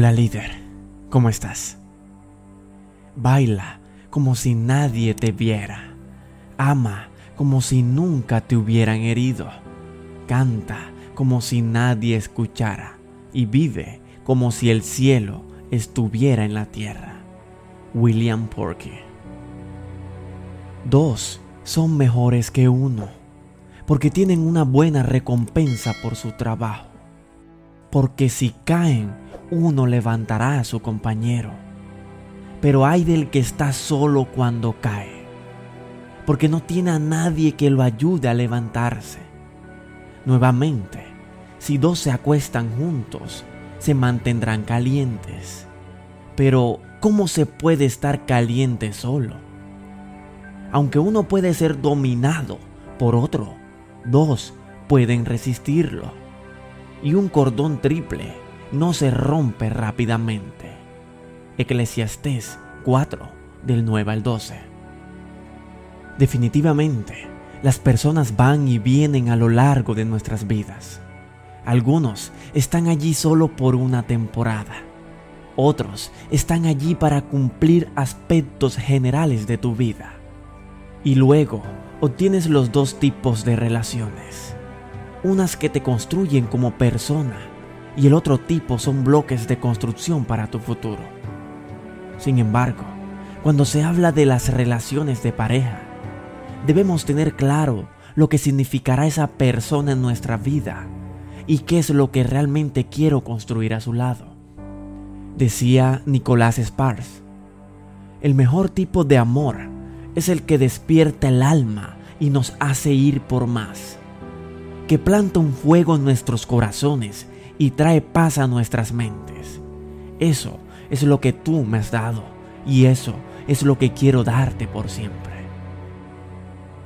Hola líder, ¿cómo estás? Baila como si nadie te viera. Ama como si nunca te hubieran herido. Canta como si nadie escuchara. Y vive como si el cielo estuviera en la tierra. William Porky. Dos son mejores que uno, porque tienen una buena recompensa por su trabajo. Porque si caen, uno levantará a su compañero. Pero hay del que está solo cuando cae, porque no tiene a nadie que lo ayude a levantarse. Nuevamente, si dos se acuestan juntos, se mantendrán calientes. Pero, ¿cómo se puede estar caliente solo? Aunque uno puede ser dominado por otro, dos pueden resistirlo. Y un cordón triple no se rompe rápidamente. Eclesiastés 4, del 9 al 12. Definitivamente, las personas van y vienen a lo largo de nuestras vidas. Algunos están allí solo por una temporada. Otros están allí para cumplir aspectos generales de tu vida. Y luego obtienes los dos tipos de relaciones. Unas que te construyen como persona y el otro tipo son bloques de construcción para tu futuro. Sin embargo, cuando se habla de las relaciones de pareja, debemos tener claro lo que significará esa persona en nuestra vida y qué es lo que realmente quiero construir a su lado. Decía Nicolás Spars, el mejor tipo de amor es el que despierta el alma y nos hace ir por más, que planta un fuego en nuestros corazones y trae paz a nuestras mentes. Eso es lo que tú me has dado y eso es lo que quiero darte por siempre.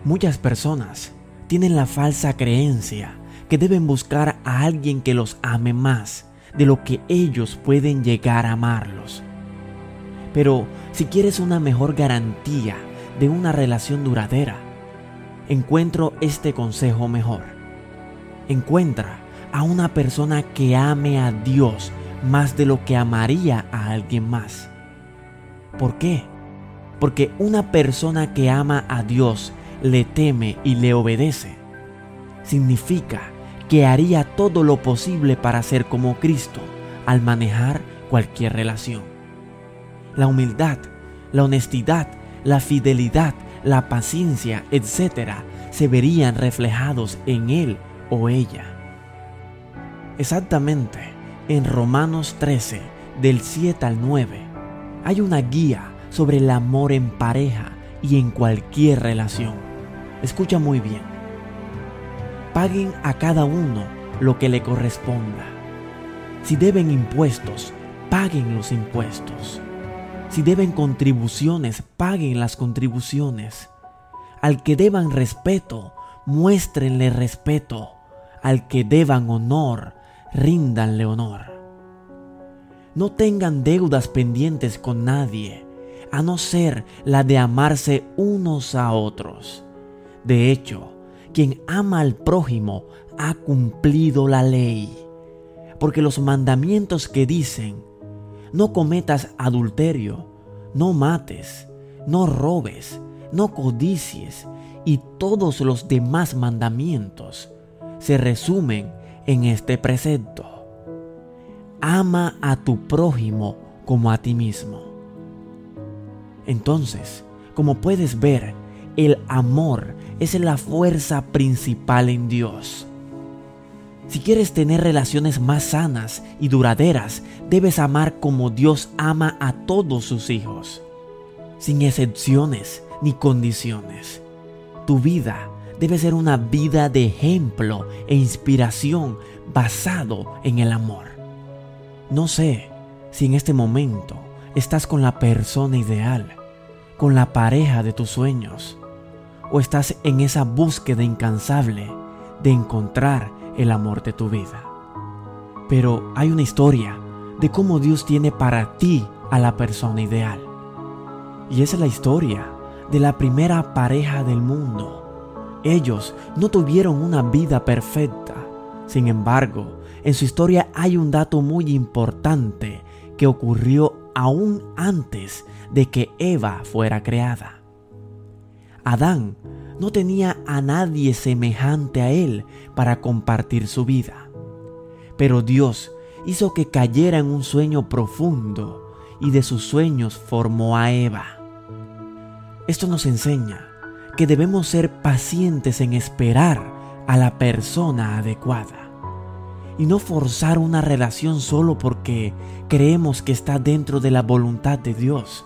Muchas personas tienen la falsa creencia que deben buscar a alguien que los ame más de lo que ellos pueden llegar a amarlos. Pero si quieres una mejor garantía de una relación duradera, encuentro este consejo mejor. Encuentra a una persona que ame a Dios más de lo que amaría a alguien más. ¿Por qué? Porque una persona que ama a Dios, le teme y le obedece, significa que haría todo lo posible para ser como Cristo al manejar cualquier relación. La humildad, la honestidad, la fidelidad, la paciencia, etc., se verían reflejados en él o ella. Exactamente, en Romanos 13, del 7 al 9, hay una guía sobre el amor en pareja y en cualquier relación. Escucha muy bien. Paguen a cada uno lo que le corresponda. Si deben impuestos, paguen los impuestos. Si deben contribuciones, paguen las contribuciones. Al que deban respeto, muéstrenle respeto. Al que deban honor, ríndanle honor. No tengan deudas pendientes con nadie, a no ser la de amarse unos a otros. De hecho, quien ama al prójimo ha cumplido la ley, porque los mandamientos que dicen, no cometas adulterio, no mates, no robes, no codicies, y todos los demás mandamientos se resumen en este precepto. Ama a tu prójimo como a ti mismo. Entonces, como puedes ver, el amor es la fuerza principal en Dios. Si quieres tener relaciones más sanas y duraderas, debes amar como Dios ama a todos sus hijos, sin excepciones ni condiciones. Tu vida debe ser una vida de ejemplo e inspiración basado en el amor. No sé si en este momento estás con la persona ideal, con la pareja de tus sueños, o estás en esa búsqueda incansable de encontrar el amor de tu vida. Pero hay una historia de cómo Dios tiene para ti a la persona ideal. Y esa es la historia de la primera pareja del mundo ellos no tuvieron una vida perfecta. Sin embargo, en su historia hay un dato muy importante que ocurrió aún antes de que Eva fuera creada. Adán no tenía a nadie semejante a él para compartir su vida. Pero Dios hizo que cayera en un sueño profundo y de sus sueños formó a Eva. Esto nos enseña que debemos ser pacientes en esperar a la persona adecuada y no forzar una relación solo porque creemos que está dentro de la voluntad de Dios.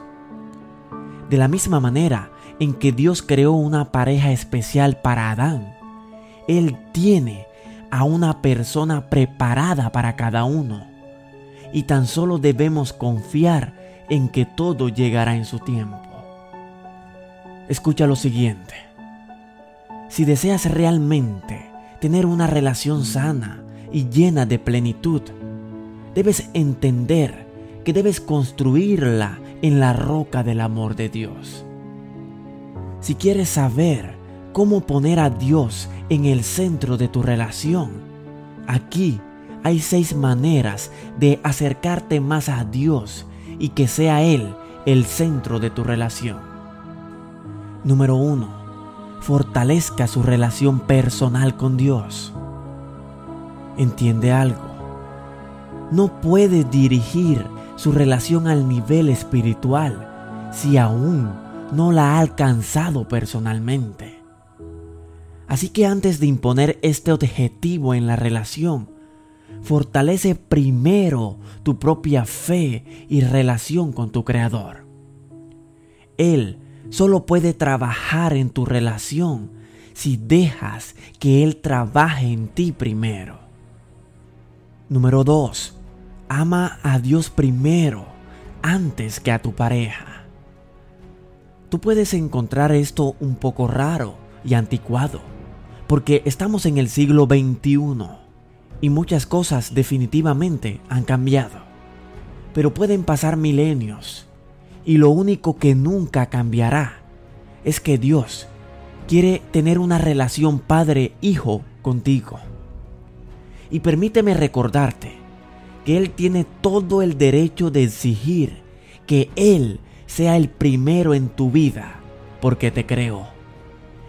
De la misma manera en que Dios creó una pareja especial para Adán, Él tiene a una persona preparada para cada uno y tan solo debemos confiar en que todo llegará en su tiempo. Escucha lo siguiente. Si deseas realmente tener una relación sana y llena de plenitud, debes entender que debes construirla en la roca del amor de Dios. Si quieres saber cómo poner a Dios en el centro de tu relación, aquí hay seis maneras de acercarte más a Dios y que sea Él el centro de tu relación. Número 1. Fortalezca su relación personal con Dios. Entiende algo. No puede dirigir su relación al nivel espiritual si aún no la ha alcanzado personalmente. Así que antes de imponer este objetivo en la relación, fortalece primero tu propia fe y relación con tu Creador. Él solo puede trabajar en tu relación si dejas que Él trabaje en ti primero. Número 2. Ama a Dios primero antes que a tu pareja. Tú puedes encontrar esto un poco raro y anticuado, porque estamos en el siglo XXI y muchas cosas definitivamente han cambiado. Pero pueden pasar milenios y lo único que nunca cambiará es que Dios quiere tener una relación padre-hijo contigo. Y permíteme recordarte que Él tiene todo el derecho de exigir que Él sea el primero en tu vida porque te creó.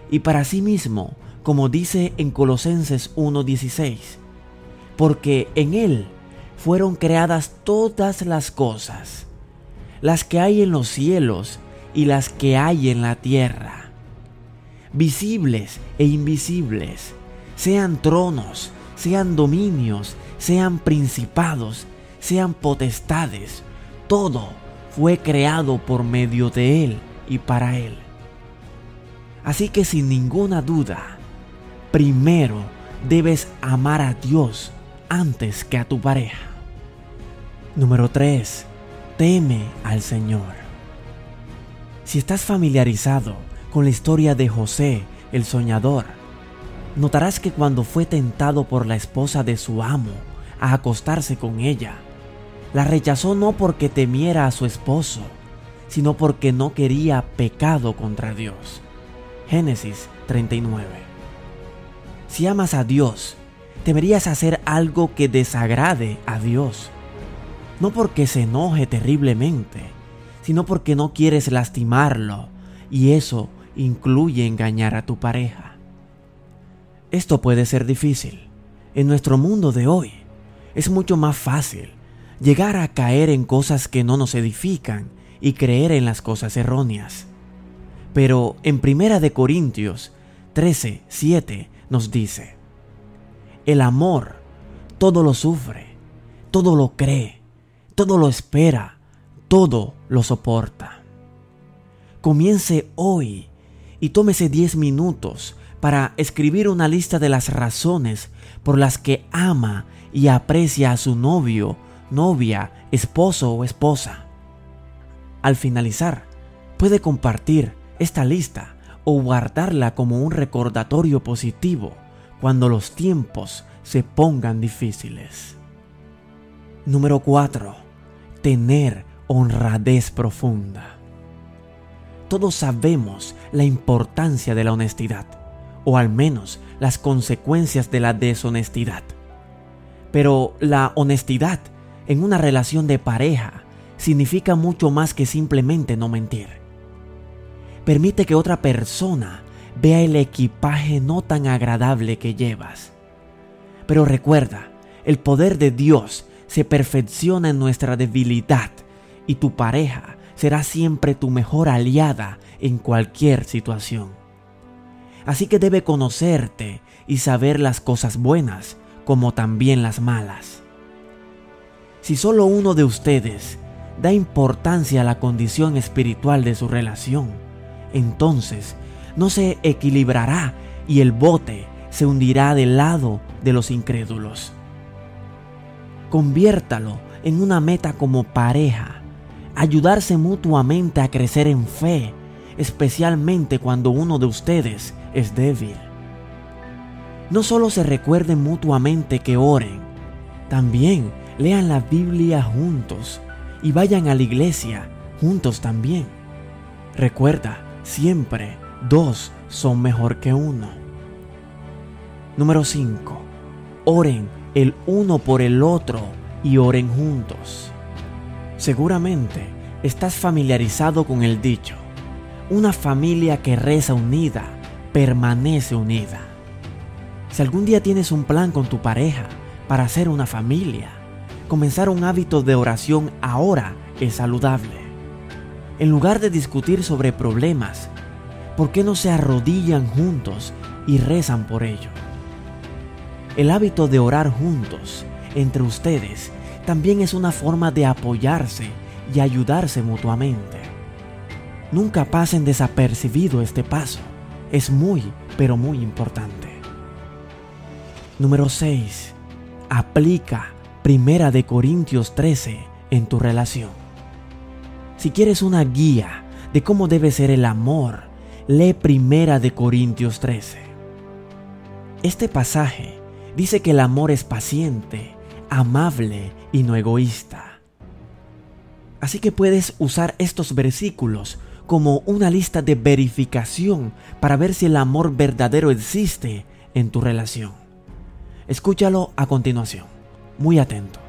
Y para sí mismo, como dice en Colosenses 1.16, porque en Él fueron creadas todas las cosas, las que hay en los cielos y las que hay en la tierra, visibles e invisibles, sean tronos, sean dominios, sean principados, sean potestades, todo fue creado por medio de Él y para Él. Así que sin ninguna duda, primero debes amar a Dios antes que a tu pareja. Número 3. Teme al Señor. Si estás familiarizado con la historia de José, el soñador, notarás que cuando fue tentado por la esposa de su amo a acostarse con ella, la rechazó no porque temiera a su esposo, sino porque no quería pecado contra Dios. Génesis 39. Si amas a Dios, deberías hacer algo que desagrade a Dios. No porque se enoje terriblemente, sino porque no quieres lastimarlo, y eso incluye engañar a tu pareja. Esto puede ser difícil. En nuestro mundo de hoy es mucho más fácil llegar a caer en cosas que no nos edifican y creer en las cosas erróneas. Pero en Primera de Corintios 13, 7 nos dice, el amor todo lo sufre, todo lo cree, todo lo espera, todo lo soporta. Comience hoy y tómese 10 minutos para escribir una lista de las razones por las que ama y aprecia a su novio, novia, esposo o esposa. Al finalizar, puede compartir esta lista o guardarla como un recordatorio positivo cuando los tiempos se pongan difíciles. Número 4. Tener honradez profunda. Todos sabemos la importancia de la honestidad, o al menos las consecuencias de la deshonestidad. Pero la honestidad en una relación de pareja significa mucho más que simplemente no mentir. Permite que otra persona vea el equipaje no tan agradable que llevas. Pero recuerda, el poder de Dios se perfecciona en nuestra debilidad y tu pareja será siempre tu mejor aliada en cualquier situación. Así que debe conocerte y saber las cosas buenas como también las malas. Si solo uno de ustedes da importancia a la condición espiritual de su relación, entonces no se equilibrará y el bote se hundirá del lado de los incrédulos. Conviértalo en una meta como pareja, ayudarse mutuamente a crecer en fe, especialmente cuando uno de ustedes es débil. No solo se recuerden mutuamente que oren, también lean la Biblia juntos y vayan a la iglesia juntos también. Recuerda, siempre dos son mejor que uno. Número 5. Oren el uno por el otro y oren juntos. Seguramente estás familiarizado con el dicho, una familia que reza unida permanece unida. Si algún día tienes un plan con tu pareja para hacer una familia, comenzar un hábito de oración ahora es saludable. En lugar de discutir sobre problemas, ¿por qué no se arrodillan juntos y rezan por ello? El hábito de orar juntos entre ustedes también es una forma de apoyarse y ayudarse mutuamente. Nunca pasen desapercibido este paso. Es muy, pero muy importante. Número 6. Aplica Primera de Corintios 13 en tu relación. Si quieres una guía de cómo debe ser el amor, lee Primera de Corintios 13. Este pasaje dice que el amor es paciente, amable y no egoísta. Así que puedes usar estos versículos como una lista de verificación para ver si el amor verdadero existe en tu relación. Escúchalo a continuación, muy atento.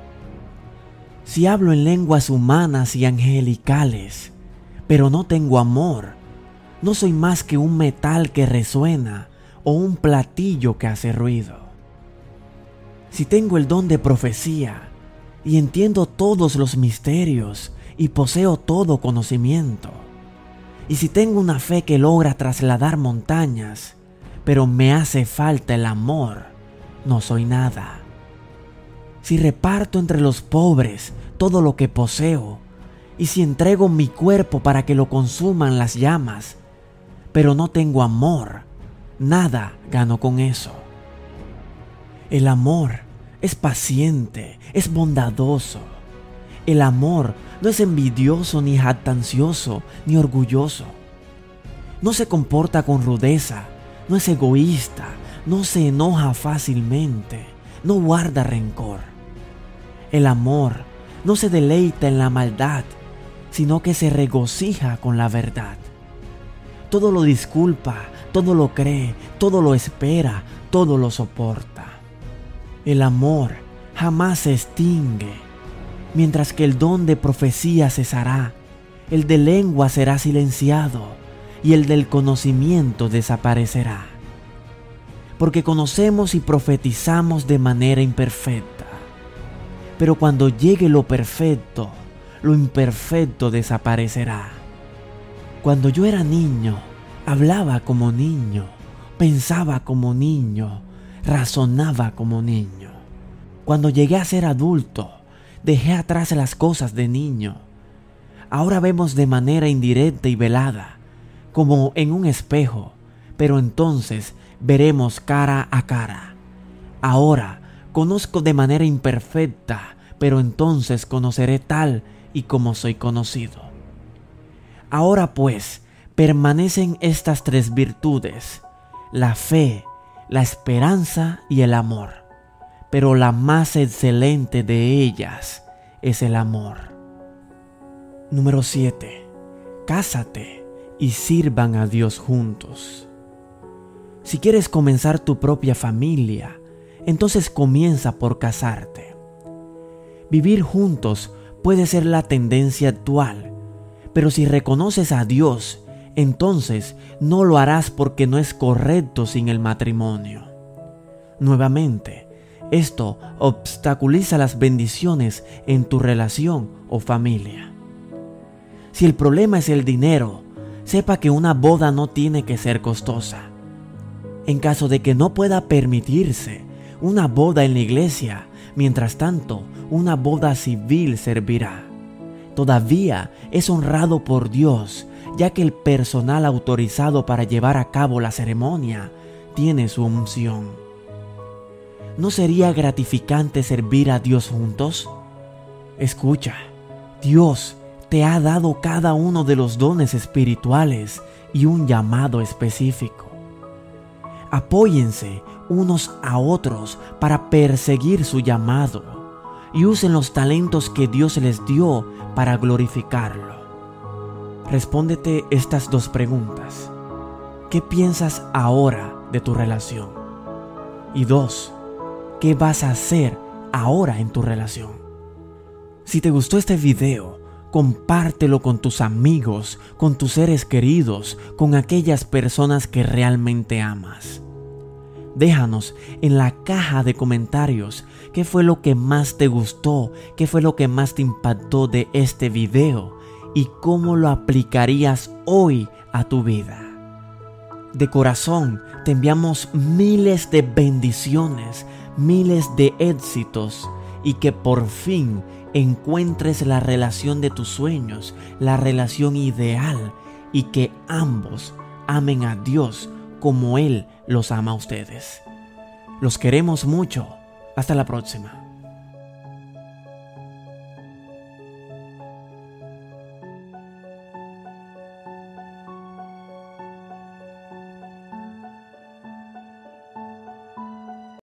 Si hablo en lenguas humanas y angelicales, pero no tengo amor, no soy más que un metal que resuena o un platillo que hace ruido si tengo el don de profecía y entiendo todos los misterios y poseo todo conocimiento, y si tengo una fe que logra trasladar montañas, pero me hace falta el amor, no soy nada. Si reparto entre los pobres todo lo que poseo, y si entrego mi cuerpo para que lo consuman las llamas, pero no tengo amor, nada gano con eso. El amor es paciente, es bondadoso. El amor no es envidioso, ni jactancioso, ni orgulloso. No se comporta con rudeza, no es egoísta, no se enoja fácilmente, no guarda rencor. El amor no se deleita en la maldad, sino que se regocija con la verdad. Todo lo disculpa, todo lo cree, todo lo espera, todo lo soporta. El amor jamás se extingue, mientras que el don de profecía cesará, el de lengua será silenciado y el del conocimiento desaparecerá. Porque conocemos y profetizamos de manera imperfecta. Pero cuando llegue lo perfecto, lo imperfecto desaparecerá. Cuando yo era niño, hablaba como niño, pensaba como niño, razonaba como niño. Cuando llegué a ser adulto, dejé atrás las cosas de niño. Ahora vemos de manera indirecta y velada, como en un espejo, pero entonces veremos cara a cara. Ahora conozco de manera imperfecta, pero entonces conoceré tal y como soy conocido. Ahora pues, permanecen estas tres virtudes, la fe, la esperanza y el amor. Pero la más excelente de ellas es el amor. Número 7. Cásate y sirvan a Dios juntos. Si quieres comenzar tu propia familia, entonces comienza por casarte. Vivir juntos puede ser la tendencia actual, pero si reconoces a Dios, entonces no lo harás porque no es correcto sin el matrimonio. Nuevamente, esto obstaculiza las bendiciones en tu relación o familia. Si el problema es el dinero, sepa que una boda no tiene que ser costosa. En caso de que no pueda permitirse una boda en la iglesia, mientras tanto, una boda civil servirá. Todavía es honrado por Dios, ya que el personal autorizado para llevar a cabo la ceremonia tiene su unción. ¿No sería gratificante servir a Dios juntos? Escucha, Dios te ha dado cada uno de los dones espirituales y un llamado específico. Apóyense unos a otros para perseguir su llamado y usen los talentos que Dios les dio para glorificarlo. Respóndete estas dos preguntas. ¿Qué piensas ahora de tu relación? Y dos, ¿qué vas a hacer ahora en tu relación? Si te gustó este video, compártelo con tus amigos, con tus seres queridos, con aquellas personas que realmente amas. Déjanos en la caja de comentarios qué fue lo que más te gustó, qué fue lo que más te impactó de este video y cómo lo aplicarías hoy a tu vida. De corazón te enviamos miles de bendiciones, miles de éxitos y que por fin encuentres la relación de tus sueños, la relación ideal y que ambos amen a Dios como Él los ama a ustedes. Los queremos mucho. Hasta la próxima.